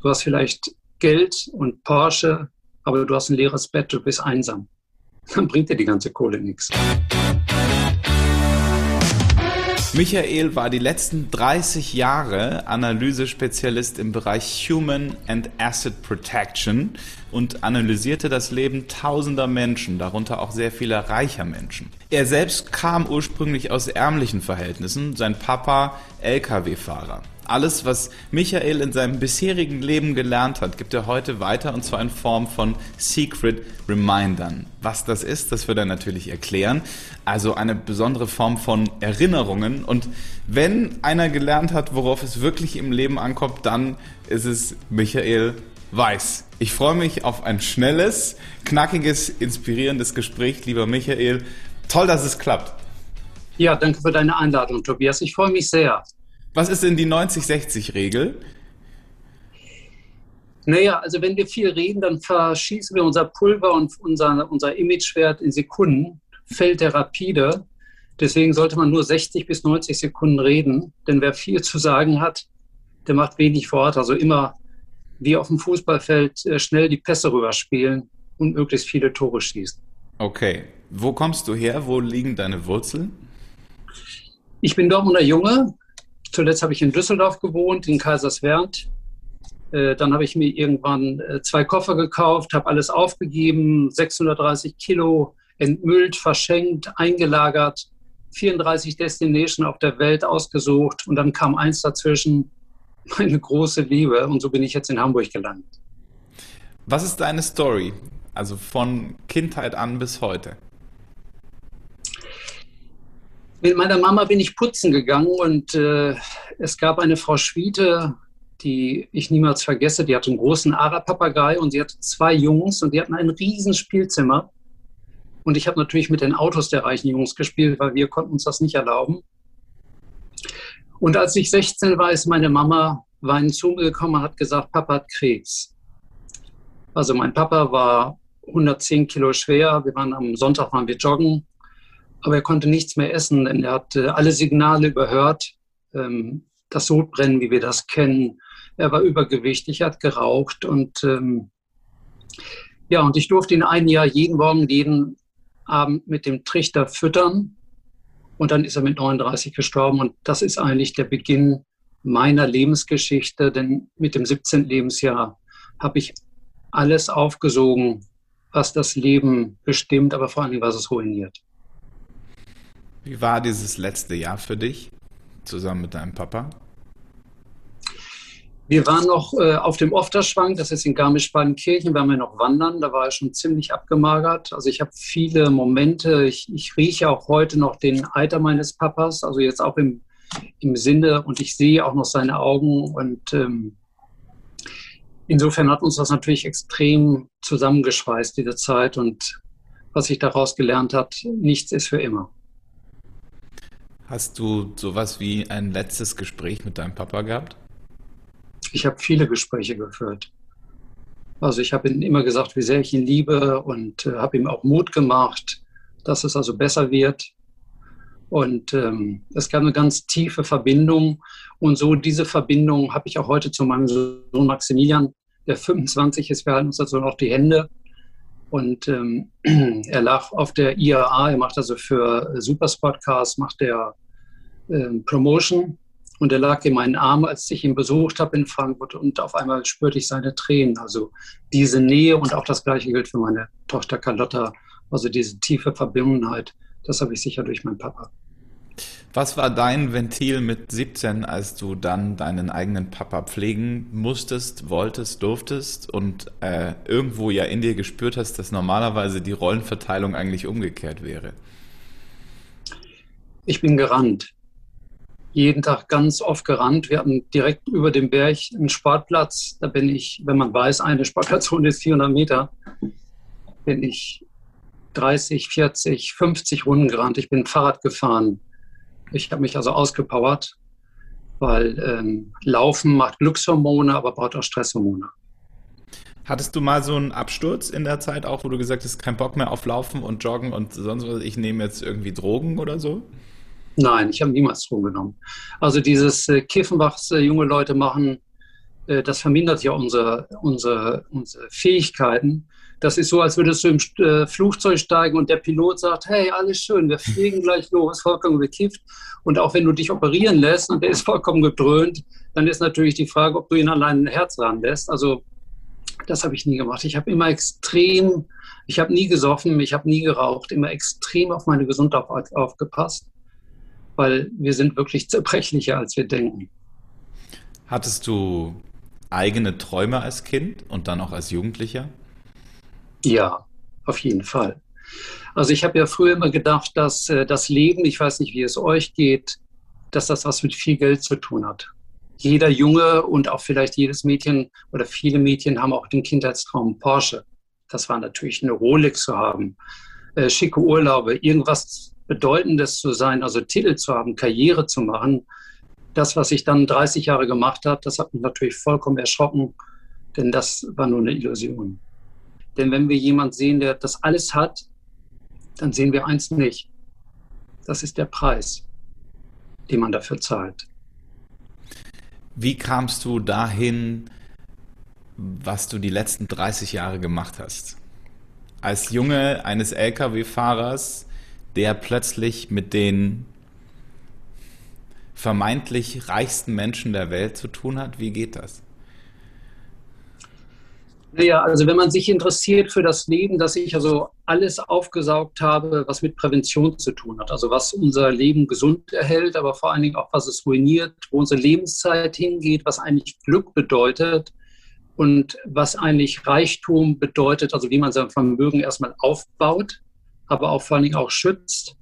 Du hast vielleicht Geld und Porsche, aber du hast ein leeres Bett, du bist einsam. Dann bringt dir die ganze Kohle nichts. Michael war die letzten 30 Jahre Analysespezialist im Bereich Human and Asset Protection und analysierte das Leben tausender Menschen, darunter auch sehr vieler reicher Menschen. Er selbst kam ursprünglich aus ärmlichen Verhältnissen, sein Papa Lkw-Fahrer. Alles, was Michael in seinem bisherigen Leben gelernt hat, gibt er heute weiter und zwar in Form von Secret Remindern. Was das ist, das wird er natürlich erklären. Also eine besondere Form von Erinnerungen. Und wenn einer gelernt hat, worauf es wirklich im Leben ankommt, dann ist es Michael Weiß. Ich freue mich auf ein schnelles, knackiges, inspirierendes Gespräch, lieber Michael. Toll, dass es klappt. Ja, danke für deine Einladung, Tobias. Ich freue mich sehr. Was ist denn die 90-60-Regel? Naja, also wenn wir viel reden, dann verschießen wir unser Pulver und unser, unser Imagewert in Sekunden, fällt der rapide. Deswegen sollte man nur 60 bis 90 Sekunden reden, denn wer viel zu sagen hat, der macht wenig Wort. Also immer wie auf dem Fußballfeld äh, schnell die Pässe rüberspielen und möglichst viele Tore schießen. Okay. Wo kommst du her? Wo liegen deine Wurzeln? Ich bin Dortmunder Junge, Zuletzt habe ich in Düsseldorf gewohnt, in Kaiserswerth. Äh, dann habe ich mir irgendwann äh, zwei Koffer gekauft, habe alles aufgegeben, 630 Kilo entmüllt, verschenkt, eingelagert, 34 Destinations auf der Welt ausgesucht und dann kam eins dazwischen, meine große Liebe und so bin ich jetzt in Hamburg gelandet. Was ist deine Story? Also von Kindheit an bis heute? Mit meiner Mama bin ich putzen gegangen und äh, es gab eine Frau Schwiete, die ich niemals vergesse. Die hatte einen großen Ara-Papagei und sie hatte zwei Jungs und die hatten ein riesen Spielzimmer. Und ich habe natürlich mit den Autos der reichen Jungs gespielt, weil wir konnten uns das nicht erlauben. Und als ich 16 war, ist meine Mama weinend zu mir gekommen und hat gesagt, Papa hat Krebs. Also mein Papa war 110 Kilo schwer. Wir waren am Sonntag waren wir joggen aber er konnte nichts mehr essen, denn er hat alle Signale überhört. Ähm, das Sodbrennen, wie wir das kennen. Er war übergewichtig, er hat geraucht und ähm, ja, und ich durfte ihn ein Jahr jeden Morgen, jeden Abend mit dem Trichter füttern. Und dann ist er mit 39 gestorben. Und das ist eigentlich der Beginn meiner Lebensgeschichte, denn mit dem 17. Lebensjahr habe ich alles aufgesogen, was das Leben bestimmt, aber vor allem, was es ruiniert. Wie war dieses letzte Jahr für dich zusammen mit deinem Papa? Wir waren noch äh, auf dem Ofterschwank, das ist in Garmisch-Partenkirchen, waren wir noch wandern, da war er schon ziemlich abgemagert. Also ich habe viele Momente, ich, ich, rieche auch heute noch den Eiter meines Papas, also jetzt auch im, im Sinne und ich sehe auch noch seine Augen und ähm, insofern hat uns das natürlich extrem zusammengeschweißt, diese Zeit und was ich daraus gelernt habe, nichts ist für immer. Hast du sowas wie ein letztes Gespräch mit deinem Papa gehabt? Ich habe viele Gespräche geführt. Also ich habe ihm immer gesagt, wie sehr ich ihn liebe und äh, habe ihm auch Mut gemacht, dass es also besser wird. Und ähm, es gab eine ganz tiefe Verbindung. Und so diese Verbindung habe ich auch heute zu meinem Sohn Maximilian, der 25 ist. Wir halten uns also noch die Hände. Und ähm, er lag auf der IAA, er macht also für Supersportcars, macht er äh, Promotion. Und er lag in meinen Armen, als ich ihn besucht habe in Frankfurt. Und auf einmal spürte ich seine Tränen. Also diese Nähe und auch das Gleiche gilt für meine Tochter Carlotta. Also diese tiefe Verbundenheit, das habe ich sicher durch meinen Papa. Was war dein Ventil mit 17, als du dann deinen eigenen Papa pflegen musstest, wolltest, durftest und äh, irgendwo ja in dir gespürt hast, dass normalerweise die Rollenverteilung eigentlich umgekehrt wäre? Ich bin gerannt. Jeden Tag ganz oft gerannt. Wir hatten direkt über dem Berg einen Sportplatz. Da bin ich, wenn man weiß, eine Sportplatzrunde ist 400 Meter, bin ich 30, 40, 50 Runden gerannt. Ich bin Fahrrad gefahren ich habe mich also ausgepowert, weil ähm, Laufen macht Glückshormone, aber braucht auch Stresshormone. Hattest du mal so einen Absturz in der Zeit auch, wo du gesagt hast, kein Bock mehr auf Laufen und Joggen und sonst was, ich nehme jetzt irgendwie Drogen oder so? Nein, ich habe niemals Drogen genommen. Also dieses äh, Kiffen, was äh, junge Leute machen, äh, das vermindert ja unsere, unsere, unsere Fähigkeiten. Das ist so, als würdest du im äh, Flugzeug steigen und der Pilot sagt, hey, alles schön, wir fliegen gleich los, vollkommen bekifft. Und auch wenn du dich operieren lässt und der ist vollkommen gedröhnt, dann ist natürlich die Frage, ob du ihn allein ein Herz ranlässt. Also das habe ich nie gemacht. Ich habe immer extrem, ich habe nie gesoffen, ich habe nie geraucht, immer extrem auf meine Gesundheit aufgepasst, weil wir sind wirklich zerbrechlicher, als wir denken. Hattest du eigene Träume als Kind und dann auch als Jugendlicher? Ja, auf jeden Fall. Also ich habe ja früher immer gedacht, dass äh, das Leben, ich weiß nicht, wie es euch geht, dass das was mit viel Geld zu tun hat. Jeder Junge und auch vielleicht jedes Mädchen oder viele Mädchen haben auch den Kindheitstraum Porsche. Das war natürlich eine Rolex zu haben, äh, schicke Urlaube, irgendwas Bedeutendes zu sein, also Titel zu haben, Karriere zu machen. Das, was ich dann 30 Jahre gemacht habe, das hat mich natürlich vollkommen erschrocken, denn das war nur eine Illusion. Denn wenn wir jemanden sehen, der das alles hat, dann sehen wir eins nicht. Das ist der Preis, den man dafür zahlt. Wie kamst du dahin, was du die letzten 30 Jahre gemacht hast? Als Junge eines Lkw-Fahrers, der plötzlich mit den vermeintlich reichsten Menschen der Welt zu tun hat, wie geht das? Naja, also wenn man sich interessiert für das Leben, dass ich also alles aufgesaugt habe, was mit Prävention zu tun hat, also was unser Leben gesund erhält, aber vor allen Dingen auch, was es ruiniert, wo unsere Lebenszeit hingeht, was eigentlich Glück bedeutet und was eigentlich Reichtum bedeutet, also wie man sein Vermögen erstmal aufbaut, aber auch vor allen Dingen auch schützt.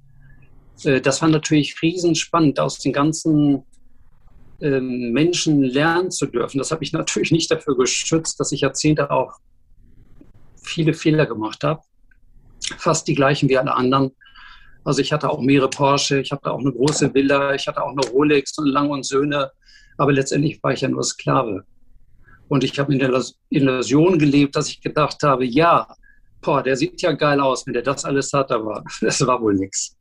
Äh, das war natürlich riesenspannend aus den ganzen Menschen lernen zu dürfen. Das habe ich natürlich nicht dafür geschützt, dass ich Jahrzehnte auch viele Fehler gemacht habe. Fast die gleichen wie alle anderen. Also ich hatte auch mehrere Porsche, ich hatte auch eine große Villa, ich hatte auch eine Rolex und Lang und Söhne. Aber letztendlich war ich ja nur Sklave. Und ich habe in der Illusion gelebt, dass ich gedacht habe, ja, boah, der sieht ja geil aus, wenn der das alles hat, aber das war wohl nichts.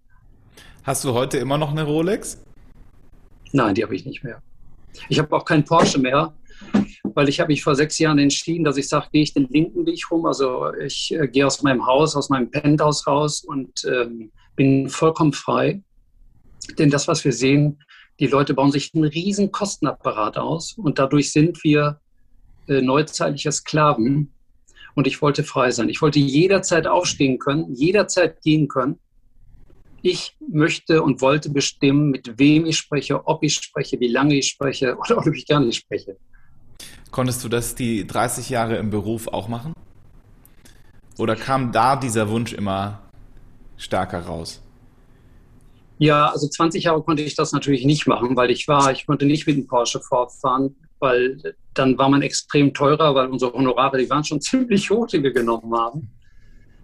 Hast du heute immer noch eine Rolex? Nein, die habe ich nicht mehr. Ich habe auch keinen Porsche mehr, weil ich habe mich vor sechs Jahren entschieden, dass ich sage, gehe ich den linken Weg rum. Also ich äh, gehe aus meinem Haus, aus meinem Penthouse raus und ähm, bin vollkommen frei. Denn das, was wir sehen, die Leute bauen sich einen riesen Kostenapparat aus und dadurch sind wir äh, neuzeitliche Sklaven. Und ich wollte frei sein. Ich wollte jederzeit aufstehen können, jederzeit gehen können ich möchte und wollte bestimmen, mit wem ich spreche, ob ich spreche, wie lange ich spreche oder ob ich gar nicht spreche. Konntest du das die 30 Jahre im Beruf auch machen? Oder kam da dieser Wunsch immer stärker raus? Ja, also 20 Jahre konnte ich das natürlich nicht machen, weil ich war, ich konnte nicht mit dem Porsche fortfahren, weil dann war man extrem teurer, weil unsere Honorare, die waren schon ziemlich hoch, die wir genommen haben.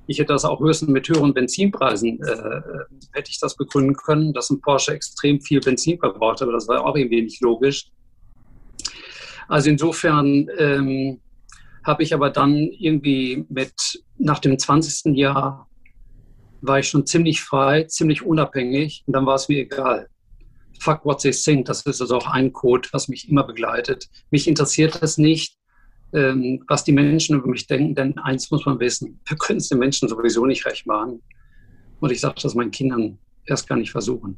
Ich hätte das auch höchstens mit höheren Benzinpreisen, äh, hätte ich das begründen können, dass ein Porsche extrem viel Benzin verbraucht, aber das war auch irgendwie nicht logisch. Also insofern ähm, habe ich aber dann irgendwie mit, nach dem 20. Jahr war ich schon ziemlich frei, ziemlich unabhängig und dann war es mir egal. Fuck what they think, das ist also auch ein Code, was mich immer begleitet. Mich interessiert das nicht, ähm, was die Menschen über mich denken, denn eins muss man wissen, wir können es den Menschen sowieso nicht recht machen. Und ich sage das meinen Kindern erst gar nicht versuchen.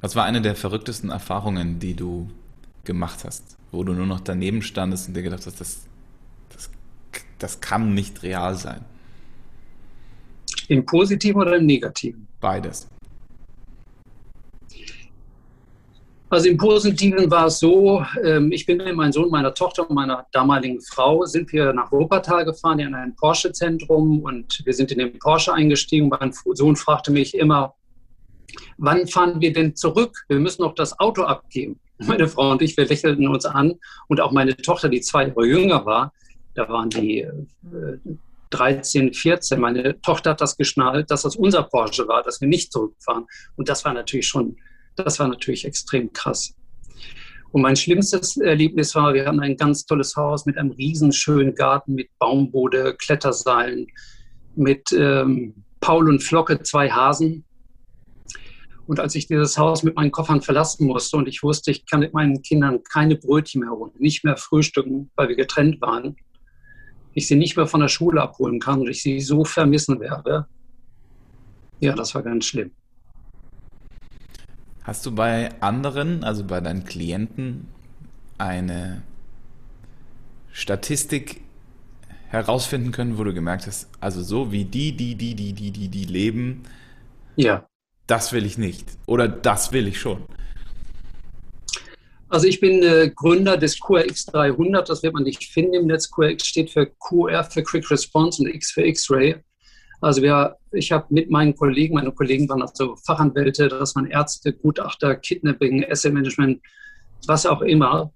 Was war eine der verrücktesten Erfahrungen, die du gemacht hast, wo du nur noch daneben standest und dir gedacht hast, das, das, das kann nicht real sein? Im Positiven oder im Negativen? Beides. Also im Positiven war es so, ähm, ich bin mit meinem Sohn, meiner Tochter und meiner damaligen Frau, sind wir nach Wuppertal gefahren in ein Porsche-Zentrum und wir sind in den Porsche eingestiegen. Mein Sohn fragte mich immer, wann fahren wir denn zurück? Wir müssen noch das Auto abgeben. Meine Frau und ich, wir lächelten uns an und auch meine Tochter, die zwei Jahre jünger war, da waren die 13, äh, 14. Meine Tochter hat das geschnallt, dass das unser Porsche war, dass wir nicht zurückfahren. Und das war natürlich schon das war natürlich extrem krass. Und mein schlimmstes Erlebnis war, wir hatten ein ganz tolles Haus mit einem riesenschönen Garten, mit Baumbode, Kletterseilen, mit ähm, Paul und Flocke, zwei Hasen. Und als ich dieses Haus mit meinen Koffern verlassen musste und ich wusste, ich kann mit meinen Kindern keine Brötchen mehr holen, nicht mehr frühstücken, weil wir getrennt waren, ich sie nicht mehr von der Schule abholen kann und ich sie so vermissen werde, ja, das war ganz schlimm. Hast du bei anderen, also bei deinen Klienten, eine Statistik herausfinden können, wo du gemerkt hast, also so wie die, die, die, die, die, die, die leben, ja. das will ich nicht oder das will ich schon? Also ich bin äh, Gründer des QRX 300, das wird man nicht finden im Netz. QRX steht für QR für Quick Response und X für X-Ray. Also wir, ich habe mit meinen Kollegen, meine Kollegen waren also Fachanwälte, das waren Ärzte, Gutachter, Kidnapping, Asset Management, was auch immer,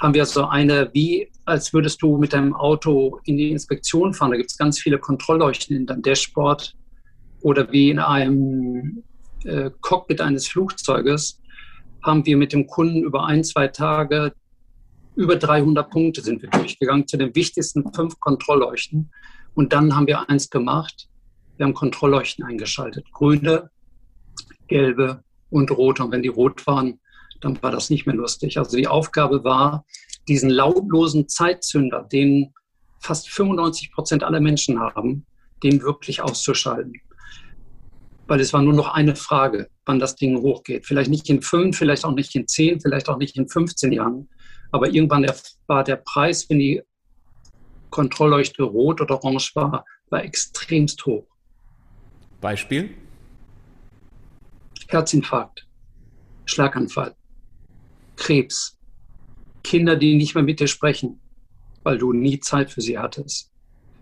haben wir so eine, wie als würdest du mit deinem Auto in die Inspektion fahren. Da gibt es ganz viele Kontrollleuchten in deinem Dashboard oder wie in einem äh, Cockpit eines Flugzeuges haben wir mit dem Kunden über ein, zwei Tage über 300 Punkte sind wir durchgegangen zu den wichtigsten fünf Kontrollleuchten. Und dann haben wir eins gemacht. Wir haben Kontrollleuchten eingeschaltet. Grüne, gelbe und rote. Und wenn die rot waren, dann war das nicht mehr lustig. Also die Aufgabe war, diesen lautlosen Zeitzünder, den fast 95 Prozent aller Menschen haben, den wirklich auszuschalten. Weil es war nur noch eine Frage, wann das Ding hochgeht. Vielleicht nicht in fünf, vielleicht auch nicht in zehn, vielleicht auch nicht in 15 Jahren. Aber irgendwann war der Preis, wenn die Kontrollleuchte rot oder orange war, war extremst hoch. Beispiel? Herzinfarkt, Schlaganfall, Krebs, Kinder, die nicht mehr mit dir sprechen, weil du nie Zeit für sie hattest.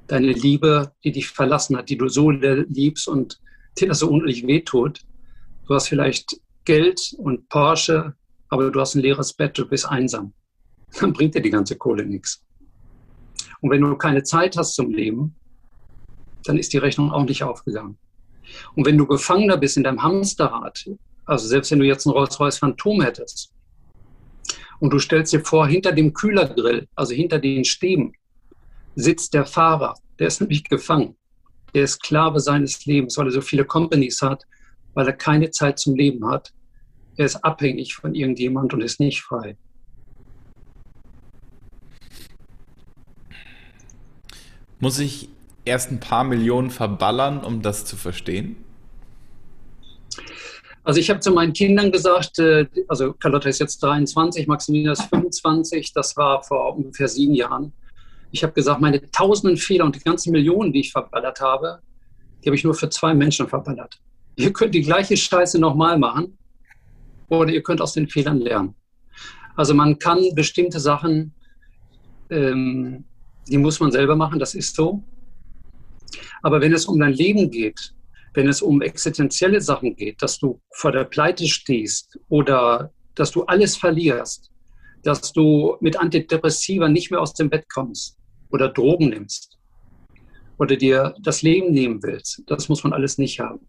Deine Liebe, die dich verlassen hat, die du so liebst und dir das so unendlich wehtut. Du hast vielleicht Geld und Porsche, aber du hast ein leeres Bett, du bist einsam. Dann bringt dir die ganze Kohle nichts. Und wenn du keine Zeit hast zum Leben, dann ist die Rechnung auch nicht aufgegangen. Und wenn du Gefangener bist in deinem Hamsterrad, also selbst wenn du jetzt ein Rolls-Royce Phantom hättest, und du stellst dir vor, hinter dem Kühlergrill, also hinter den Stäben, sitzt der Fahrer. Der ist nämlich gefangen. Der ist Sklave seines Lebens, weil er so viele Companies hat, weil er keine Zeit zum Leben hat. Er ist abhängig von irgendjemand und ist nicht frei. Muss ich erst ein paar Millionen verballern, um das zu verstehen? Also ich habe zu meinen Kindern gesagt, äh, also Carlotta ist jetzt 23, Maximilian ist 25, das war vor ungefähr sieben Jahren. Ich habe gesagt, meine tausenden Fehler und die ganzen Millionen, die ich verballert habe, die habe ich nur für zwei Menschen verballert. Ihr könnt die gleiche Scheiße nochmal machen oder ihr könnt aus den Fehlern lernen. Also man kann bestimmte Sachen, ähm, die muss man selber machen, das ist so. Aber wenn es um dein Leben geht, wenn es um existenzielle Sachen geht, dass du vor der Pleite stehst oder dass du alles verlierst, dass du mit Antidepressiva nicht mehr aus dem Bett kommst oder Drogen nimmst oder dir das Leben nehmen willst, das muss man alles nicht haben.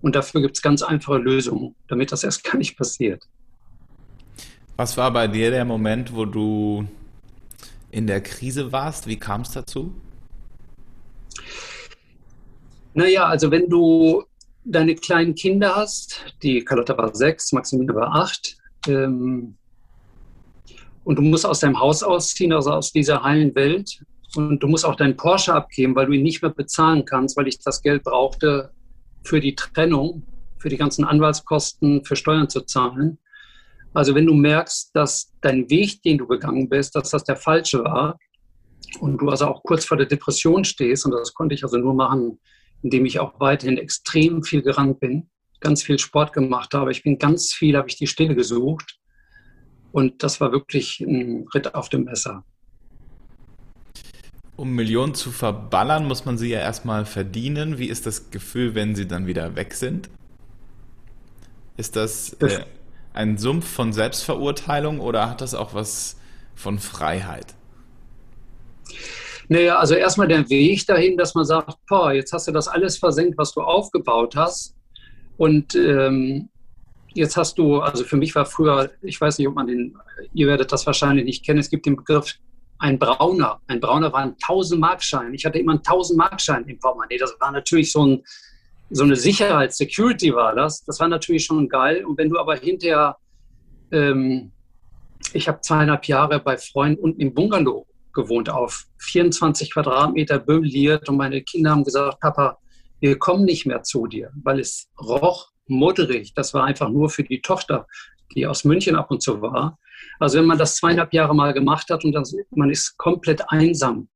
Und dafür gibt es ganz einfache Lösungen, damit das erst gar nicht passiert. Was war bei dir der Moment, wo du in der Krise warst? Wie kam es dazu? Naja, also wenn du deine kleinen Kinder hast, die Carlotta war sechs, Maximilian war acht, ähm, und du musst aus deinem Haus ausziehen, also aus dieser heilen Welt, und du musst auch deinen Porsche abgeben, weil du ihn nicht mehr bezahlen kannst, weil ich das Geld brauchte für die Trennung, für die ganzen Anwaltskosten, für Steuern zu zahlen. Also wenn du merkst, dass dein Weg, den du gegangen bist, dass das der falsche war und du also auch kurz vor der Depression stehst, und das konnte ich also nur machen, in dem ich auch weiterhin extrem viel gerannt bin, ganz viel Sport gemacht habe. Ich bin ganz viel, habe ich die Stille gesucht. Und das war wirklich ein Ritt auf dem Messer. Um Millionen zu verballern, muss man sie ja erstmal verdienen. Wie ist das Gefühl, wenn sie dann wieder weg sind? Ist das äh, ein Sumpf von Selbstverurteilung oder hat das auch was von Freiheit? Naja, also erstmal der Weg dahin, dass man sagt, boah, jetzt hast du das alles versenkt, was du aufgebaut hast. Und ähm, jetzt hast du, also für mich war früher, ich weiß nicht, ob man den, ihr werdet das wahrscheinlich nicht kennen, es gibt den Begriff ein Brauner. Ein Brauner war ein 1000-Markschein. Ich hatte immer einen 1000-Markschein im Portemonnaie. Das war natürlich so ein so eine Sicherheit, Security war das. Das war natürlich schon geil. Und wenn du aber hinterher, ähm, ich habe zweieinhalb Jahre bei Freunden unten im Bungalow gewohnt, auf 24 Quadratmeter möbliert und meine Kinder haben gesagt, Papa, wir kommen nicht mehr zu dir, weil es roch modderig. Das war einfach nur für die Tochter, die aus München ab und zu war. Also wenn man das zweieinhalb Jahre mal gemacht hat und das, man ist komplett einsam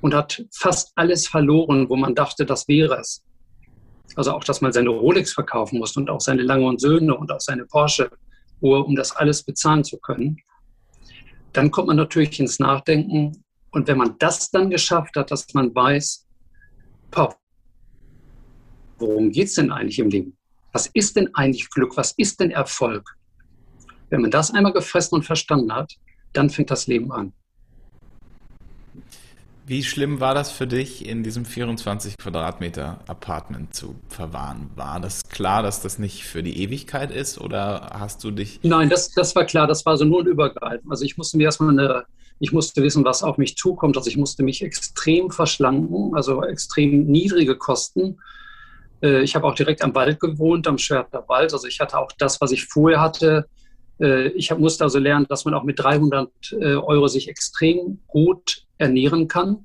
und hat fast alles verloren, wo man dachte, das wäre es. Also auch, dass man seine Rolex verkaufen muss und auch seine Lange und Söhne und auch seine Porsche-Uhr, um das alles bezahlen zu können. Dann kommt man natürlich ins Nachdenken. Und wenn man das dann geschafft hat, dass man weiß, worum geht es denn eigentlich im Leben? Was ist denn eigentlich Glück? Was ist denn Erfolg? Wenn man das einmal gefressen und verstanden hat, dann fängt das Leben an. Wie schlimm war das für dich, in diesem 24 Quadratmeter Apartment zu verwahren? War das klar, dass das nicht für die Ewigkeit ist oder hast du dich. Nein, das, das war klar, das war so nur ein Übergreif. Also ich musste mir erstmal eine, ich musste wissen, was auf mich zukommt. Also ich musste mich extrem verschlanken, also extrem niedrige Kosten. Äh, ich habe auch direkt am Wald gewohnt, am Schwerter Wald. Also ich hatte auch das, was ich vorher hatte, äh, ich musste also lernen, dass man auch mit 300 äh, Euro sich extrem gut ernähren kann.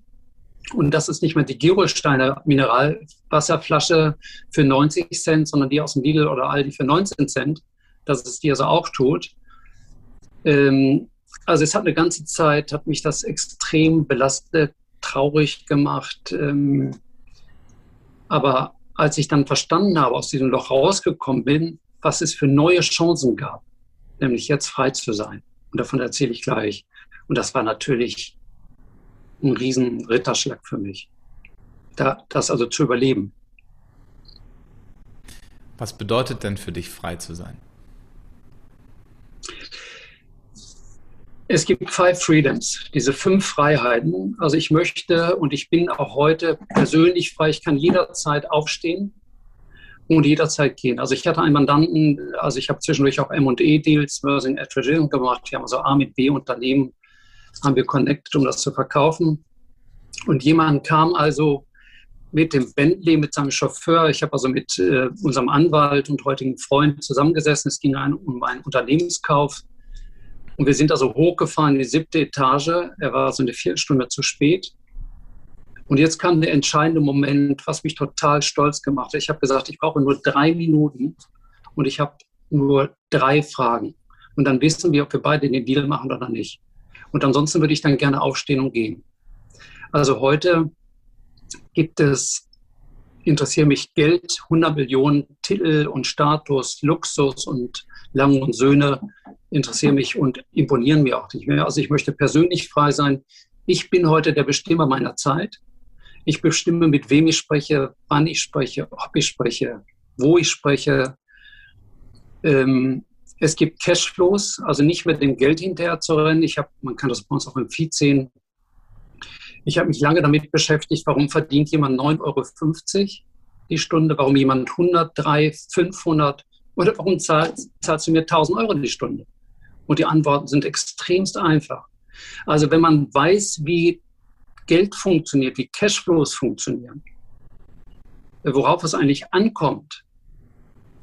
Und das ist nicht mehr die Girosteiner Mineralwasserflasche für 90 Cent, sondern die aus dem Lidl oder Aldi für 19 Cent. dass es die also auch tut. Ähm, also es hat eine ganze Zeit, hat mich das extrem belastet, traurig gemacht. Ähm, aber als ich dann verstanden habe, aus diesem Loch rausgekommen bin, was es für neue Chancen gab, nämlich jetzt frei zu sein. Und davon erzähle ich gleich. Und das war natürlich ein riesen Ritterschlag für mich, da, das also zu überleben. Was bedeutet denn für dich frei zu sein? Es gibt Five Freedoms, diese fünf Freiheiten. Also ich möchte und ich bin auch heute persönlich frei. Ich kann jederzeit aufstehen, und jederzeit gehen. Also ich hatte einen Mandanten, also ich habe zwischendurch auch M&E-Deals, Merging Acquisition gemacht. Wir haben also A mit B Unternehmen, haben wir connected, um das zu verkaufen. Und jemand kam also mit dem Bentley, mit seinem Chauffeur. Ich habe also mit äh, unserem Anwalt und heutigen Freund zusammengesessen. Es ging ein, um einen Unternehmenskauf. Und wir sind also hochgefahren in die siebte Etage. Er war so eine Viertelstunde zu spät. Und jetzt kam der entscheidende Moment, was mich total stolz gemacht hat. Ich habe gesagt, ich brauche nur drei Minuten und ich habe nur drei Fragen. Und dann wissen wir, ob wir beide den Deal machen oder nicht. Und ansonsten würde ich dann gerne aufstehen und gehen. Also heute gibt es, interessieren mich Geld, 100 Millionen Titel und Status, Luxus und Lang und Söhne interessieren mich und imponieren mir auch nicht mehr. Also ich möchte persönlich frei sein. Ich bin heute der Bestimmer meiner Zeit. Ich bestimme, mit wem ich spreche, wann ich spreche, ob ich spreche, wo ich spreche. Ähm, es gibt Cashflows, also nicht mit dem Geld hinterher zu rennen. Ich habe, man kann das bei uns auch im Feed sehen. Ich habe mich lange damit beschäftigt, warum verdient jemand 9,50 Euro die Stunde, warum jemand 100, 3, 500 oder warum zahlt, zahlst du mir 1000 Euro die Stunde? Und die Antworten sind extremst einfach. Also wenn man weiß, wie Geld funktioniert, wie Cashflows funktionieren, worauf es eigentlich ankommt,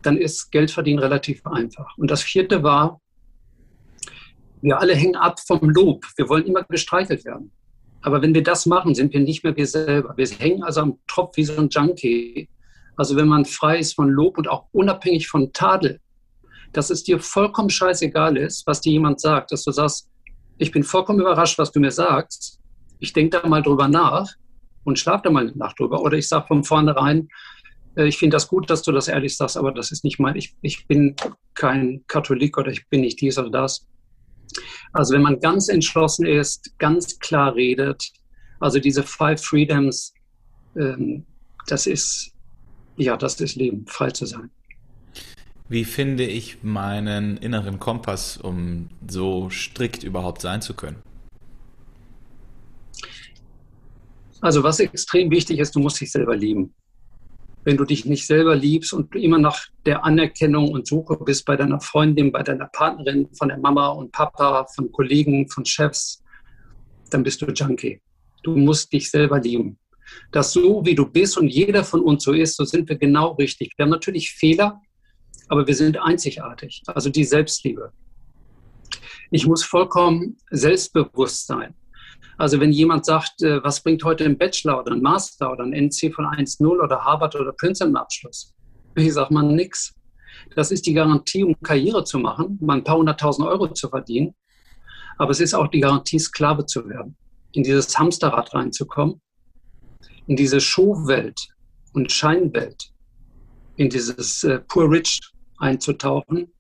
dann ist Geldverdienen relativ einfach. Und das vierte war, wir alle hängen ab vom Lob. Wir wollen immer gestreichelt werden. Aber wenn wir das machen, sind wir nicht mehr wir selber. Wir hängen also am Tropf wie so ein Junkie. Also wenn man frei ist von Lob und auch unabhängig von Tadel, dass es dir vollkommen scheißegal ist, was dir jemand sagt, dass du sagst, ich bin vollkommen überrascht, was du mir sagst, ich denke da mal drüber nach und schlafe da mal eine Nacht drüber. Oder ich sage von vornherein, äh, ich finde das gut, dass du das ehrlich sagst, aber das ist nicht mein, ich, ich bin kein Katholik oder ich bin nicht dies oder das. Also wenn man ganz entschlossen ist, ganz klar redet, also diese Five Freedoms, ähm, das ist, ja, das ist Leben, frei zu sein. Wie finde ich meinen inneren Kompass, um so strikt überhaupt sein zu können? Also was extrem wichtig ist, du musst dich selber lieben. Wenn du dich nicht selber liebst und immer nach der Anerkennung und Suche bist bei deiner Freundin, bei deiner Partnerin, von der Mama und Papa, von Kollegen, von Chefs, dann bist du Junkie. Du musst dich selber lieben. dass so wie du bist und jeder von uns so ist, so sind wir genau richtig. Wir haben natürlich Fehler, aber wir sind einzigartig. Also die Selbstliebe. Ich muss vollkommen selbstbewusst sein. Also wenn jemand sagt, äh, was bringt heute ein Bachelor oder ein Master oder ein NC von 1.0 oder Harvard oder Princeton Abschluss? Ich sage mal nix. Das ist die Garantie, um Karriere zu machen, um ein paar hunderttausend Euro zu verdienen. Aber es ist auch die Garantie, Sklave zu werden, in dieses Hamsterrad reinzukommen, in diese Showwelt und Scheinwelt, in dieses äh, Poor Rich einzutauchen.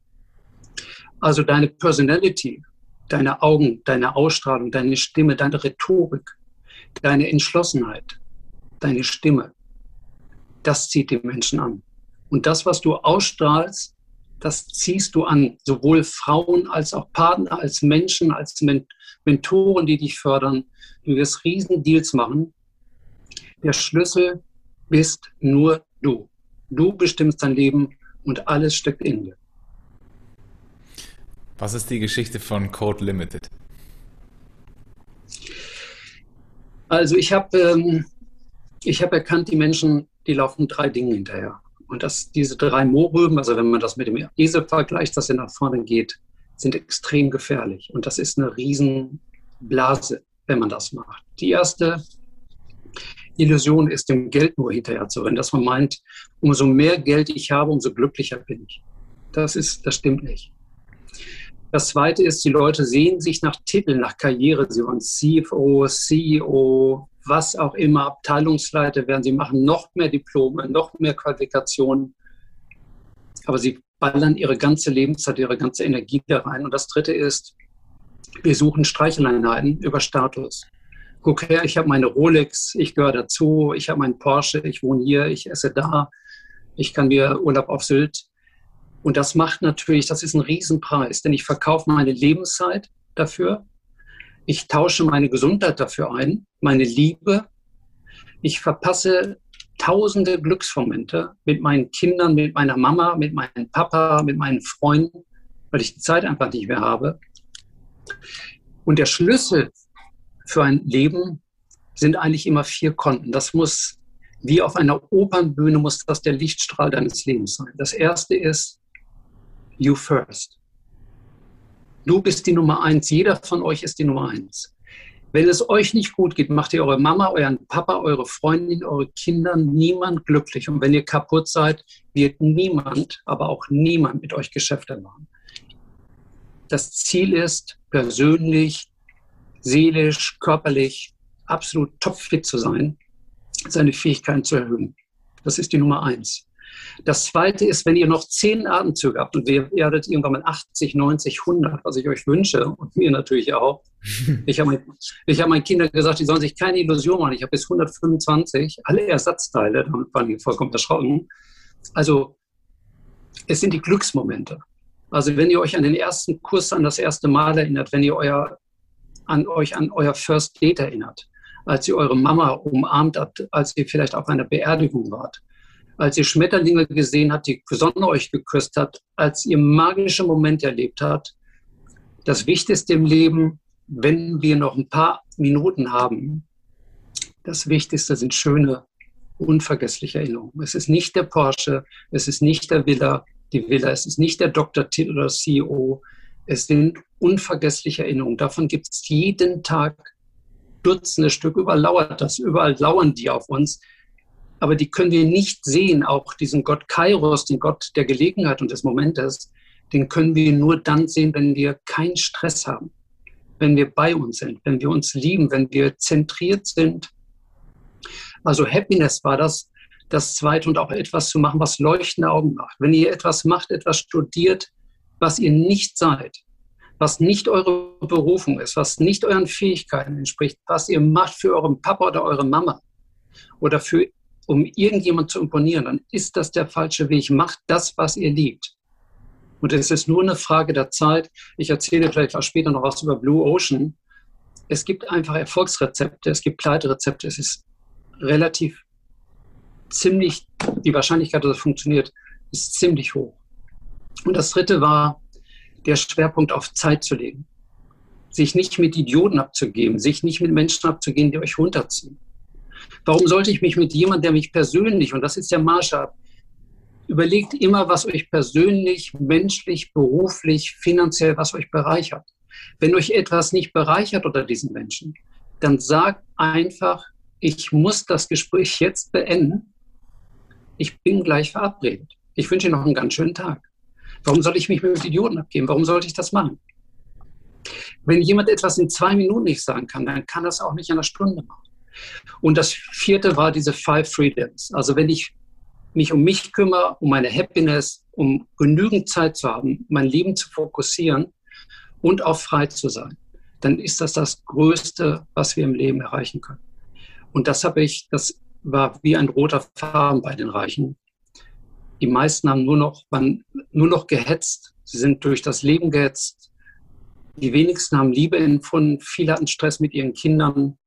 Also deine Personality, deine Augen, deine Ausstrahlung, deine Stimme, deine Rhetorik, deine Entschlossenheit, deine Stimme, das zieht die Menschen an. Und das, was du ausstrahlst, das ziehst du an, sowohl Frauen als auch Partner, als Menschen, als Mentoren, die dich fördern. Du wirst riesen Deals machen. Der Schlüssel bist nur du. Du bestimmst dein Leben und alles steckt in dir. Was ist die Geschichte von Code Limited? Also ich habe ähm, hab erkannt, die Menschen, die laufen drei Dinge hinterher. Und das, diese drei Mohrrüben, also wenn man das mit dem Esel vergleicht, dass er nach vorne geht, sind extrem gefährlich. Und das ist eine Riesenblase, wenn man das macht. Die erste Illusion ist, dem Geld nur hinterher zu rennen, dass man meint, umso mehr Geld ich habe, umso glücklicher bin ich. Das ist, das stimmt nicht. Das zweite ist, die Leute sehen sich nach Titeln, nach Karriere. Sie wollen CFO, CEO, was auch immer, Abteilungsleiter werden. Sie machen noch mehr Diplome, noch mehr Qualifikationen. Aber sie ballern ihre ganze Lebenszeit, ihre ganze Energie da rein. Und das dritte ist, wir suchen Streicheleinheiten über Status. Guck her, ich habe meine Rolex, ich gehöre dazu, ich habe meinen Porsche, ich wohne hier, ich esse da, ich kann mir Urlaub auf Sylt. Und das macht natürlich, das ist ein Riesenpreis, denn ich verkaufe meine Lebenszeit dafür. Ich tausche meine Gesundheit dafür ein, meine Liebe. Ich verpasse tausende Glücksmomente mit meinen Kindern, mit meiner Mama, mit meinem Papa, mit meinen Freunden, weil ich die Zeit einfach nicht mehr habe. Und der Schlüssel für ein Leben sind eigentlich immer vier Konten. Das muss, wie auf einer Opernbühne, muss das der Lichtstrahl deines Lebens sein. Das erste ist you first. Du bist die Nummer eins. Jeder von euch ist die Nummer eins. Wenn es euch nicht gut geht, macht ihr eure Mama, euren Papa, eure Freundin, eure Kinder, niemand glücklich. Und wenn ihr kaputt seid, wird niemand, aber auch niemand mit euch Geschäfte machen. Das Ziel ist, persönlich, seelisch, körperlich absolut topfit zu sein, seine Fähigkeiten zu erhöhen. Das ist die Nummer eins. Das zweite ist, wenn ihr noch zehn Atemzüge habt und ihr werdet irgendwann mal 80, 90, 100, was ich euch wünsche und mir natürlich auch. Ich habe, ich habe meinen Kindern gesagt, die sollen sich keine Illusion machen. Ich habe bis 125 alle Ersatzteile, damit waren die vollkommen erschrocken. Also es sind die Glücksmomente. Also wenn ihr euch an den ersten Kurs, an das erste Mal erinnert, wenn ihr euer, an euch an euer First Date erinnert, als ihr eure Mama umarmt habt, als ihr vielleicht auf einer Beerdigung wart, als ihr Schmetterlinge gesehen habt, die Sonne euch geküsst hat, als ihr magische Momente erlebt habt. Das Wichtigste im Leben, wenn wir noch ein paar Minuten haben, das Wichtigste sind schöne, unvergessliche Erinnerungen. Es ist nicht der Porsche, es ist nicht der Villa, die Villa, es ist nicht der Doktortitel oder CEO. Es sind unvergessliche Erinnerungen. Davon gibt es jeden Tag Dutzende Stück. Überall lauert das, überall lauern die auf uns aber die können wir nicht sehen. Auch diesen Gott Kairos, den Gott der Gelegenheit und des Momentes, den können wir nur dann sehen, wenn wir keinen Stress haben, wenn wir bei uns sind, wenn wir uns lieben, wenn wir zentriert sind. Also Happiness war das, das Zweite und auch etwas zu machen, was leuchtende Augen macht. Wenn ihr etwas macht, etwas studiert, was ihr nicht seid, was nicht eure Berufung ist, was nicht euren Fähigkeiten entspricht, was ihr macht für euren Papa oder eure Mama oder für um irgendjemand zu imponieren, dann ist das der falsche Weg. Macht das, was ihr liebt. Und es ist nur eine Frage der Zeit. Ich erzähle vielleicht auch später noch was über Blue Ocean. Es gibt einfach Erfolgsrezepte, es gibt Pleiterezepte. Es ist relativ ziemlich, die Wahrscheinlichkeit, dass es funktioniert, ist ziemlich hoch. Und das dritte war, der Schwerpunkt auf Zeit zu legen. Sich nicht mit Idioten abzugeben, sich nicht mit Menschen abzugeben, die euch runterziehen. Warum sollte ich mich mit jemandem, der mich persönlich, und das ist der Maßstab, überlegt immer, was euch persönlich, menschlich, beruflich, finanziell, was euch bereichert. Wenn euch etwas nicht bereichert unter diesen Menschen, dann sagt einfach, ich muss das Gespräch jetzt beenden. Ich bin gleich verabredet. Ich wünsche Ihnen noch einen ganz schönen Tag. Warum soll ich mich mit Idioten abgeben? Warum sollte ich das machen? Wenn jemand etwas in zwei Minuten nicht sagen kann, dann kann das auch nicht in einer Stunde machen. Und das vierte war diese Five Freedoms. Also wenn ich mich um mich kümmere, um meine Happiness, um genügend Zeit zu haben, mein Leben zu fokussieren und auch frei zu sein, dann ist das das Größte, was wir im Leben erreichen können. Und das habe ich, das war wie ein roter Faden bei den Reichen. Die meisten haben nur noch, waren nur noch gehetzt. Sie sind durch das Leben gehetzt. Die wenigsten haben Liebe empfunden. Viele hatten Stress mit ihren Kindern.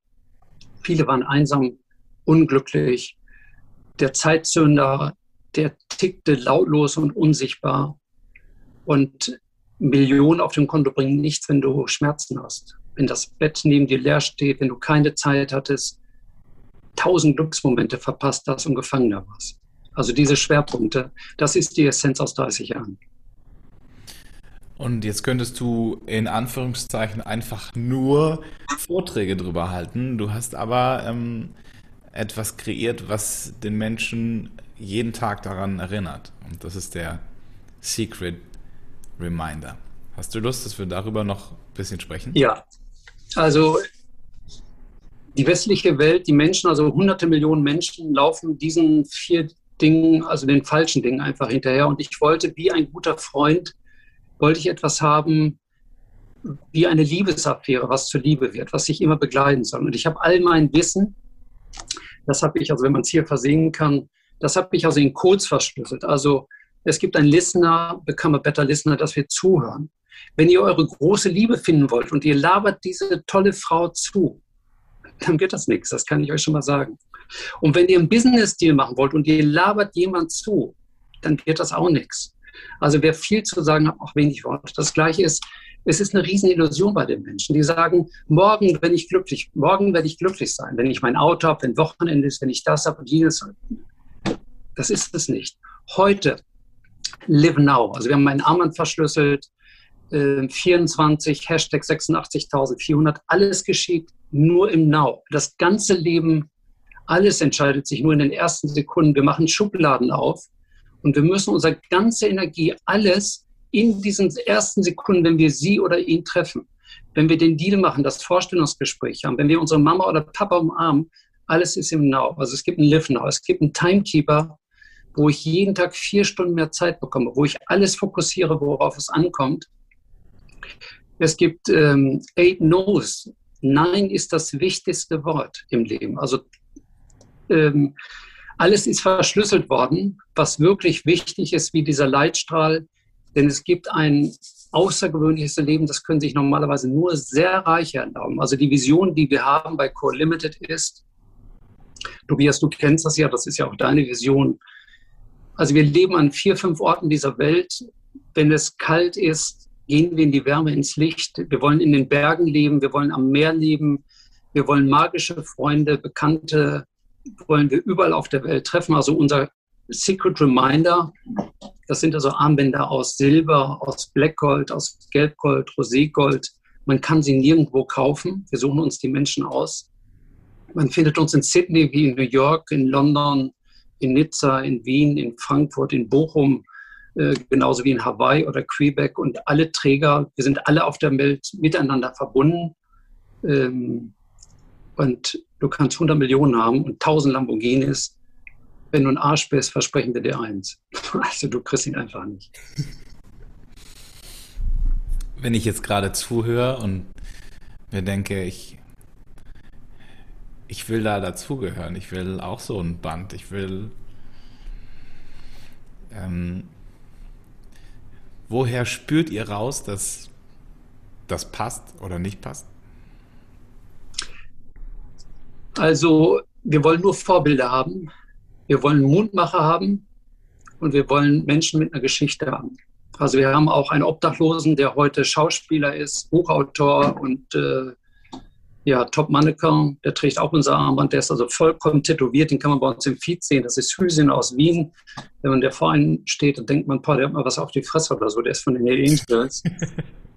Viele waren einsam, unglücklich. Der Zeitzünder, der tickte lautlos und unsichtbar. Und Millionen auf dem Konto bringen nichts, wenn du Schmerzen hast. Wenn das Bett neben dir leer steht, wenn du keine Zeit hattest, tausend Glücksmomente verpasst hast und Gefangener warst. Also diese Schwerpunkte, das ist die Essenz aus 30 Jahren. Und jetzt könntest du in Anführungszeichen einfach nur Vorträge drüber halten. Du hast aber ähm, etwas kreiert, was den Menschen jeden Tag daran erinnert. Und das ist der Secret Reminder. Hast du Lust, dass wir darüber noch ein bisschen sprechen? Ja, also die westliche Welt, die Menschen, also hunderte Millionen Menschen, laufen diesen vier Dingen, also den falschen Dingen einfach hinterher. Und ich wollte wie ein guter Freund, wollte ich etwas haben, wie eine Liebesaffäre, was zur Liebe wird, was sich immer begleiten soll. Und ich habe all mein Wissen, das habe ich, also wenn man es hier versehen kann, das habe ich also in Codes verschlüsselt. Also es gibt ein Listener, Become a Better Listener, dass wir zuhören. Wenn ihr eure große Liebe finden wollt und ihr labert diese tolle Frau zu, dann wird das nichts. Das kann ich euch schon mal sagen. Und wenn ihr einen Business-Deal machen wollt und ihr labert jemand zu, dann wird das auch nichts. Also wer viel zu sagen hat, auch wenig Wort. Das Gleiche ist, es ist eine riesen Illusion bei den Menschen. Die sagen, morgen wenn ich glücklich, morgen werde ich glücklich sein, wenn ich mein Auto habe, wenn Wochenende ist, wenn ich das habe und jenes. Das ist es nicht. Heute, live now. Also wir haben meinen Armband verschlüsselt, 24, äh, Hashtag 86.400, alles geschieht nur im Now. Das ganze Leben, alles entscheidet sich nur in den ersten Sekunden. Wir machen Schubladen auf und wir müssen unsere ganze Energie, alles in diesen ersten Sekunden, wenn wir sie oder ihn treffen, wenn wir den Deal machen, das Vorstellungsgespräch haben, wenn wir unsere Mama oder Papa umarmen, alles ist im Now. Also es gibt einen Live Now, es gibt einen Timekeeper, wo ich jeden Tag vier Stunden mehr Zeit bekomme, wo ich alles fokussiere, worauf es ankommt. Es gibt ähm, Eight No's. Nein ist das wichtigste Wort im Leben. Also ähm, alles ist verschlüsselt worden, was wirklich wichtig ist, wie dieser Leitstrahl. Denn es gibt ein außergewöhnliches Leben, das können sich normalerweise nur sehr Reiche erlauben. Also die Vision, die wir haben bei Core Limited ist, Tobias, du kennst das ja, das ist ja auch deine Vision. Also wir leben an vier, fünf Orten dieser Welt. Wenn es kalt ist, gehen wir in die Wärme, ins Licht. Wir wollen in den Bergen leben, wir wollen am Meer leben, wir wollen magische Freunde, Bekannte, wollen wir überall auf der Welt treffen. Also unser Secret Reminder, das sind also Armbänder aus Silber, aus Blackgold, aus Gelbgold, Roségold. Man kann sie nirgendwo kaufen. Wir suchen uns die Menschen aus. Man findet uns in Sydney wie in New York, in London, in Nizza, in Wien, in Frankfurt, in Bochum, äh, genauso wie in Hawaii oder Quebec. Und alle Träger, wir sind alle auf der Welt miteinander verbunden. Ähm, und du kannst 100 Millionen haben und 1000 Lamborghinis. Wenn du ein Arsch bist, versprechen wir dir eins. Also du kriegst ihn einfach nicht. Wenn ich jetzt gerade zuhöre und mir denke, ich, ich will da dazugehören, ich will auch so ein Band, ich will... Ähm, woher spürt ihr raus, dass das passt oder nicht passt? Also wir wollen nur Vorbilder haben, wir wollen Mutmacher haben und wir wollen Menschen mit einer Geschichte haben. Also wir haben auch einen Obdachlosen, der heute Schauspieler ist, Buchautor und äh, ja, Top Mannequin, der trägt auch unser Armband, der ist also vollkommen tätowiert, den kann man bei uns im Feed sehen. Das ist Hüsin aus Wien. Wenn man der vor einem steht, dann denkt man, boah, der hat mal was auf die Fresse oder so, der ist von den Angels.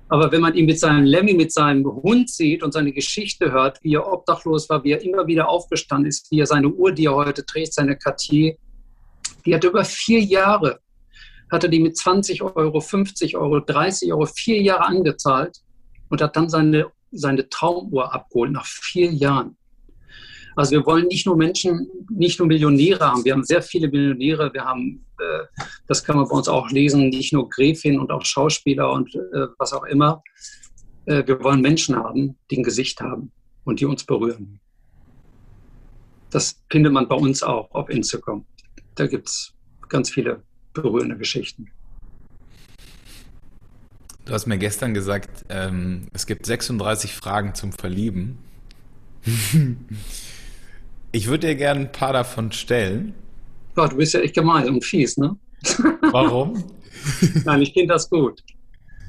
Aber wenn man ihn mit seinem Lemmy, mit seinem Hund sieht und seine Geschichte hört, wie er obdachlos war, wie er immer wieder aufgestanden ist, wie er seine Uhr, die er heute trägt, seine Cartier, die hat über vier Jahre, hat er die mit 20 Euro, 50 Euro, 30 Euro, vier Jahre angezahlt und hat dann seine, seine Traumuhr abgeholt nach vier Jahren. Also wir wollen nicht nur Menschen, nicht nur Millionäre haben. Wir haben sehr viele Millionäre. Wir haben, äh, das kann man bei uns auch lesen, nicht nur Gräfin und auch Schauspieler und äh, was auch immer. Äh, wir wollen Menschen haben, die ein Gesicht haben und die uns berühren. Das findet man bei uns auch auf Instagram. Da gibt es ganz viele berührende Geschichten. Du hast mir gestern gesagt, ähm, es gibt 36 Fragen zum Verlieben. Ich würde dir gerne ein paar davon stellen. Ja, du bist ja echt gemein und fies, ne? Warum? Nein, ich finde das gut.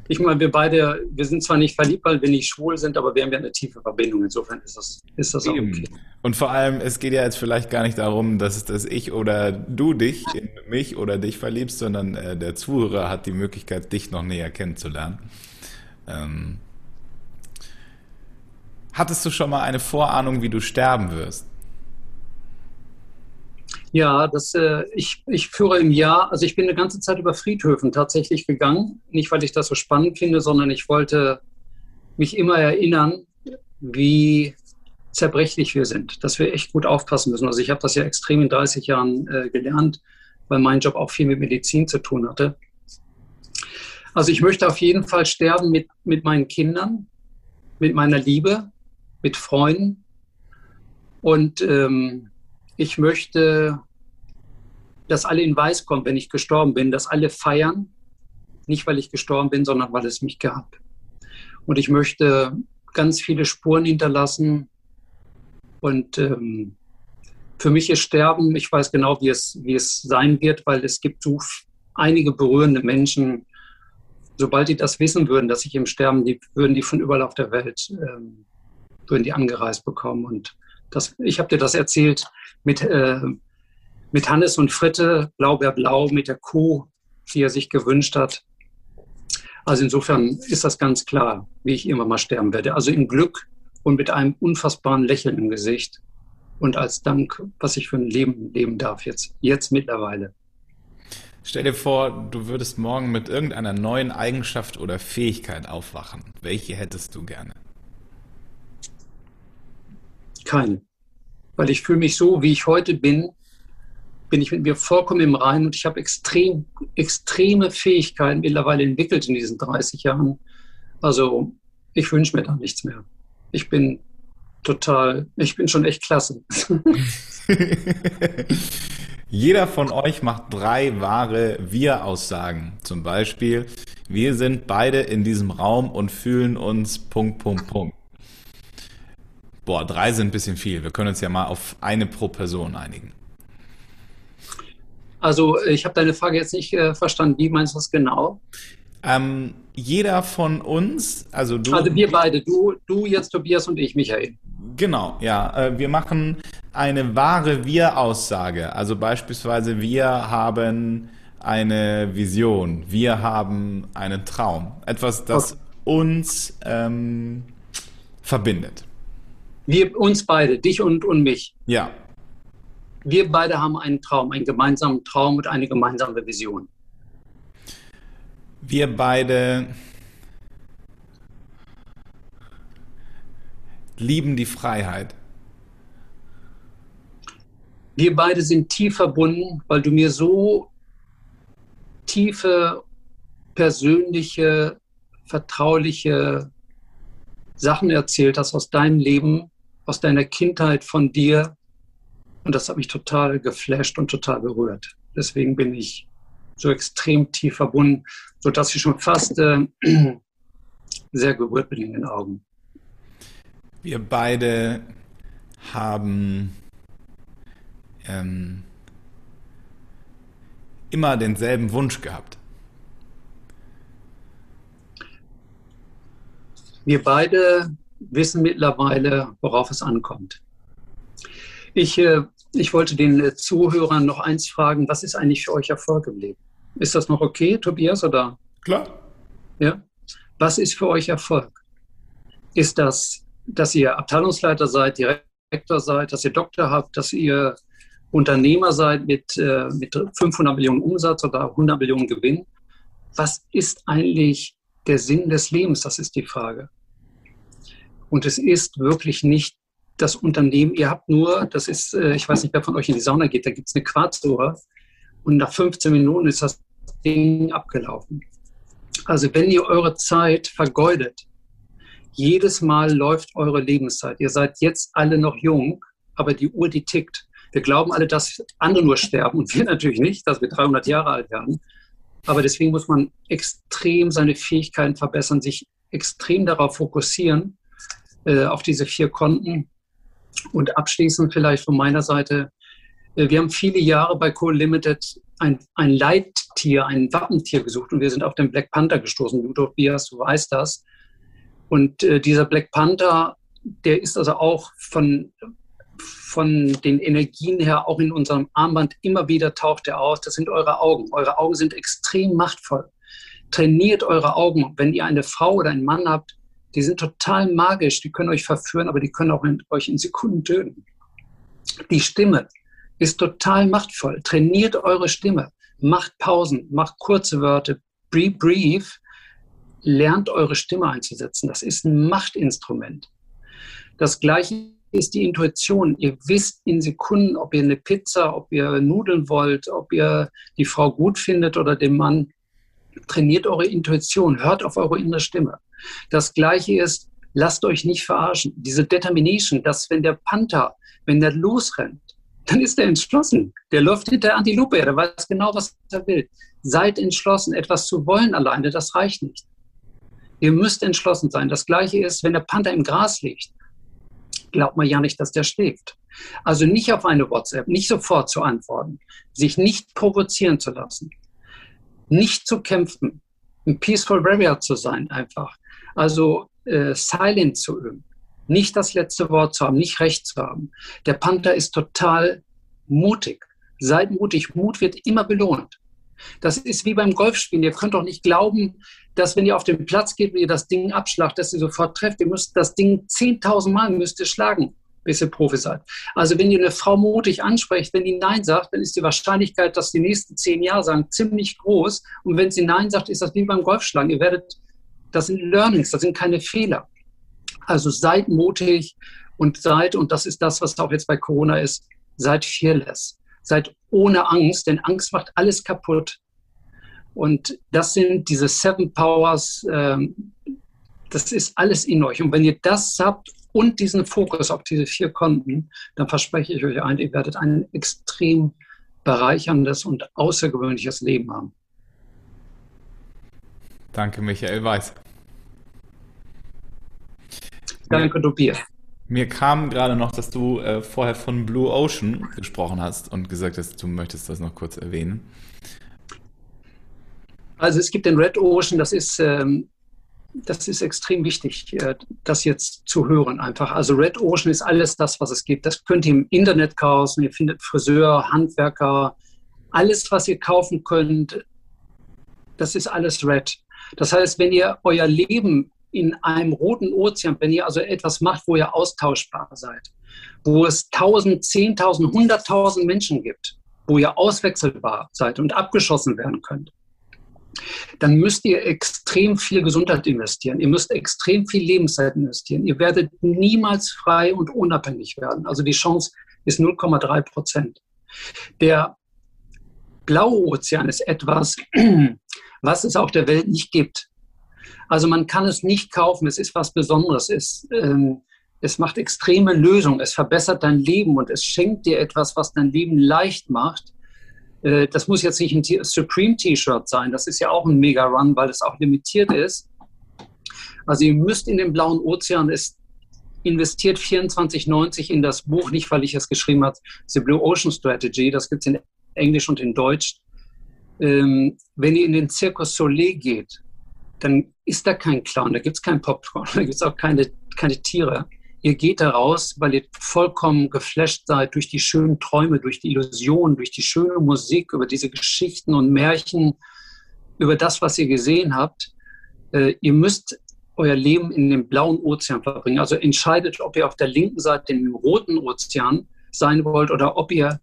Ich meine, wir beide, wir sind zwar nicht verliebt, weil wir nicht schwul sind, aber wir haben ja eine tiefe Verbindung. Insofern ist das, ist das auch okay. Und vor allem, es geht ja jetzt vielleicht gar nicht darum, dass, dass ich oder du dich in mich oder dich verliebst, sondern äh, der Zuhörer hat die Möglichkeit, dich noch näher kennenzulernen. Ähm, hattest du schon mal eine Vorahnung, wie du sterben wirst? Ja, das, äh, ich, ich führe im Jahr, also ich bin eine ganze Zeit über Friedhöfen tatsächlich gegangen. Nicht, weil ich das so spannend finde, sondern ich wollte mich immer erinnern, wie zerbrechlich wir sind, dass wir echt gut aufpassen müssen. Also ich habe das ja extrem in 30 Jahren äh, gelernt, weil mein Job auch viel mit Medizin zu tun hatte. Also ich möchte auf jeden Fall sterben mit, mit meinen Kindern, mit meiner Liebe, mit Freunden und ähm, ich möchte, dass alle in Weiß kommen, wenn ich gestorben bin, dass alle feiern, nicht weil ich gestorben bin, sondern weil es mich gab. Und ich möchte ganz viele Spuren hinterlassen. Und ähm, für mich ist Sterben, ich weiß genau, wie es, wie es sein wird, weil es gibt so einige berührende Menschen, sobald die das wissen würden, dass ich im Sterben, die würden die von überall auf der Welt, ähm, würden die angereist bekommen. Und das, ich habe dir das erzählt mit, äh, mit Hannes und Fritte, Blaubeerblau, mit der Kuh, die er sich gewünscht hat. Also insofern ist das ganz klar, wie ich irgendwann mal sterben werde. Also in Glück und mit einem unfassbaren Lächeln im Gesicht und als Dank, was ich für ein Leben leben darf jetzt, jetzt mittlerweile. Stell dir vor, du würdest morgen mit irgendeiner neuen Eigenschaft oder Fähigkeit aufwachen. Welche hättest du gerne? Keine. Weil ich fühle mich so, wie ich heute bin, bin ich mit mir vollkommen im Reinen und ich habe extrem, extreme Fähigkeiten mittlerweile entwickelt in diesen 30 Jahren. Also ich wünsche mir da nichts mehr. Ich bin total, ich bin schon echt klasse. Jeder von euch macht drei wahre Wir-Aussagen. Zum Beispiel, wir sind beide in diesem Raum und fühlen uns Punkt, Punkt, Punkt. Boah, drei sind ein bisschen viel. Wir können uns ja mal auf eine pro Person einigen. Also ich habe deine Frage jetzt nicht äh, verstanden. Wie meinst du das genau? Ähm, jeder von uns, also du. Also wir beide, du, du jetzt Tobias und ich, Michael. Genau, ja. Äh, wir machen eine wahre Wir-Aussage. Also beispielsweise wir haben eine Vision, wir haben einen Traum. Etwas, das okay. uns ähm, verbindet. Wir, uns beide, dich und, und mich. Ja. Wir beide haben einen Traum, einen gemeinsamen Traum und eine gemeinsame Vision. Wir beide lieben die Freiheit. Wir beide sind tief verbunden, weil du mir so tiefe, persönliche, vertrauliche Sachen erzählt hast aus deinem Leben, aus deiner Kindheit von dir. Und das hat mich total geflasht und total berührt. Deswegen bin ich so extrem tief verbunden, sodass ich schon fast äh, sehr gerührt bin in den Augen. Wir beide haben ähm, immer denselben Wunsch gehabt. Wir beide wissen mittlerweile, worauf es ankommt. Ich, äh, ich wollte den äh, Zuhörern noch eins fragen, was ist eigentlich für euch Erfolg im Leben? Ist das noch okay, Tobias, oder? Klar. Ja. Was ist für euch Erfolg? Ist das, dass ihr Abteilungsleiter seid, Direktor seid, dass ihr Doktor habt, dass ihr Unternehmer seid mit, äh, mit 500 Millionen Umsatz oder 100 Millionen Gewinn? Was ist eigentlich der Sinn des Lebens? Das ist die Frage. Und es ist wirklich nicht das Unternehmen, ihr habt nur, das ist, äh, ich weiß nicht, wer von euch in die Sauna geht, da gibt es eine Quarzuhr und nach 15 Minuten ist das Ding abgelaufen. Also wenn ihr eure Zeit vergeudet, jedes Mal läuft eure Lebenszeit. Ihr seid jetzt alle noch jung, aber die Uhr, die tickt. Wir glauben alle, dass andere nur sterben und wir natürlich nicht, dass wir 300 Jahre alt werden. Aber deswegen muss man extrem seine Fähigkeiten verbessern, sich extrem darauf fokussieren, äh, auf diese vier Konten. Und abschließend vielleicht von meiner Seite, äh, wir haben viele Jahre bei Coal Limited ein, ein Leittier, ein Wappentier gesucht und wir sind auf den Black Panther gestoßen. Du, Tobias, du weißt das. Und äh, dieser Black Panther, der ist also auch von, von den Energien her, auch in unserem Armband, immer wieder taucht er auf. Das sind eure Augen. Eure Augen sind extrem machtvoll. Trainiert eure Augen. Wenn ihr eine Frau oder einen Mann habt, die sind total magisch, die können euch verführen, aber die können auch in, euch in Sekunden töten. Die Stimme ist total machtvoll. Trainiert eure Stimme, macht Pausen, macht kurze Wörter, be brief, lernt eure Stimme einzusetzen. Das ist ein Machtinstrument. Das gleiche ist die Intuition. Ihr wisst in Sekunden, ob ihr eine Pizza, ob ihr Nudeln wollt, ob ihr die Frau gut findet oder den Mann. Trainiert eure Intuition, hört auf eure innere Stimme. Das Gleiche ist, lasst euch nicht verarschen. Diese Determination, dass wenn der Panther, wenn der losrennt, dann ist er entschlossen. Der läuft hinter der Antilope, der weiß genau, was er will. Seid entschlossen. Etwas zu wollen alleine, das reicht nicht. Ihr müsst entschlossen sein. Das Gleiche ist, wenn der Panther im Gras liegt, glaubt man ja nicht, dass der schläft. Also nicht auf eine WhatsApp, nicht sofort zu antworten, sich nicht provozieren zu lassen, nicht zu kämpfen, ein Peaceful Warrior zu sein einfach. Also äh, silent zu üben, nicht das letzte Wort zu haben, nicht recht zu haben. Der Panther ist total mutig. Seid mutig. Mut wird immer belohnt. Das ist wie beim Golfspielen. Ihr könnt doch nicht glauben, dass wenn ihr auf den Platz geht und ihr das Ding abschlagt, dass ihr sofort trefft. Ihr müsst das Ding 10.000 Mal müsst ihr schlagen, bis ihr Profi seid. Also wenn ihr eine Frau mutig ansprecht, wenn die Nein sagt, dann ist die Wahrscheinlichkeit, dass die nächsten zehn Jahre sagen, ziemlich groß. Und wenn sie Nein sagt, ist das wie beim Golfschlagen. Ihr werdet das sind Learnings, das sind keine Fehler. Also seid mutig und seid, und das ist das, was auch jetzt bei Corona ist, seid fearless. Seid ohne Angst, denn Angst macht alles kaputt. Und das sind diese Seven Powers, ähm, das ist alles in euch. Und wenn ihr das habt und diesen Fokus auf diese vier Konten, dann verspreche ich euch ein, ihr werdet ein extrem bereicherndes und außergewöhnliches Leben haben. Danke, Michael Weiß. Danke, Tobias. Mir kam gerade noch, dass du äh, vorher von Blue Ocean gesprochen hast und gesagt hast, du möchtest das noch kurz erwähnen. Also es gibt den Red Ocean, das ist, ähm, das ist extrem wichtig, äh, das jetzt zu hören einfach. Also Red Ocean ist alles das, was es gibt. Das könnt ihr im Internet kaufen. Ihr findet Friseur, Handwerker, alles, was ihr kaufen könnt, das ist alles Red. Das heißt, wenn ihr euer Leben in einem roten Ozean, wenn ihr also etwas macht, wo ihr austauschbar seid, wo es 1000, 10.000, 100.000 Menschen gibt, wo ihr auswechselbar seid und abgeschossen werden könnt, dann müsst ihr extrem viel Gesundheit investieren. Ihr müsst extrem viel Lebenszeit investieren. Ihr werdet niemals frei und unabhängig werden. Also die Chance ist 0,3 Prozent. Der blaue Ozean ist etwas, was es auf der Welt nicht gibt. Also man kann es nicht kaufen, es ist was Besonderes. Es, ähm, es macht extreme Lösungen, es verbessert dein Leben und es schenkt dir etwas, was dein Leben leicht macht. Äh, das muss jetzt nicht ein Supreme-T-Shirt sein, das ist ja auch ein Mega-Run, weil es auch limitiert ist. Also ihr müsst in den blauen Ozean, es investiert 24,90 in das Buch, nicht weil ich es geschrieben habe, The Blue Ocean Strategy, das gibt es in Englisch und in Deutsch. Ähm, wenn ihr in den Circus Soleil geht, dann ist da kein Clown, da gibt es kein Popcorn, da gibt es auch keine, keine Tiere. Ihr geht da raus, weil ihr vollkommen geflasht seid durch die schönen Träume, durch die Illusionen, durch die schöne Musik, über diese Geschichten und Märchen, über das, was ihr gesehen habt. Äh, ihr müsst euer Leben in dem blauen Ozean verbringen. Also entscheidet, ob ihr auf der linken Seite in dem roten Ozean sein wollt oder ob ihr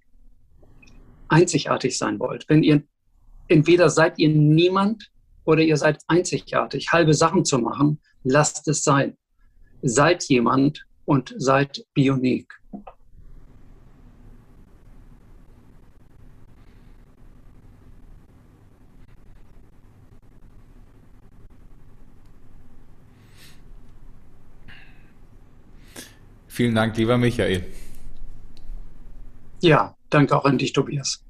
einzigartig sein wollt. Wenn ihr entweder seid ihr niemand oder ihr seid einzigartig. Halbe Sachen zu machen, lasst es sein. Seid jemand und seid Bionik. Vielen Dank, lieber Michael. Ja, danke auch an dich, Tobias.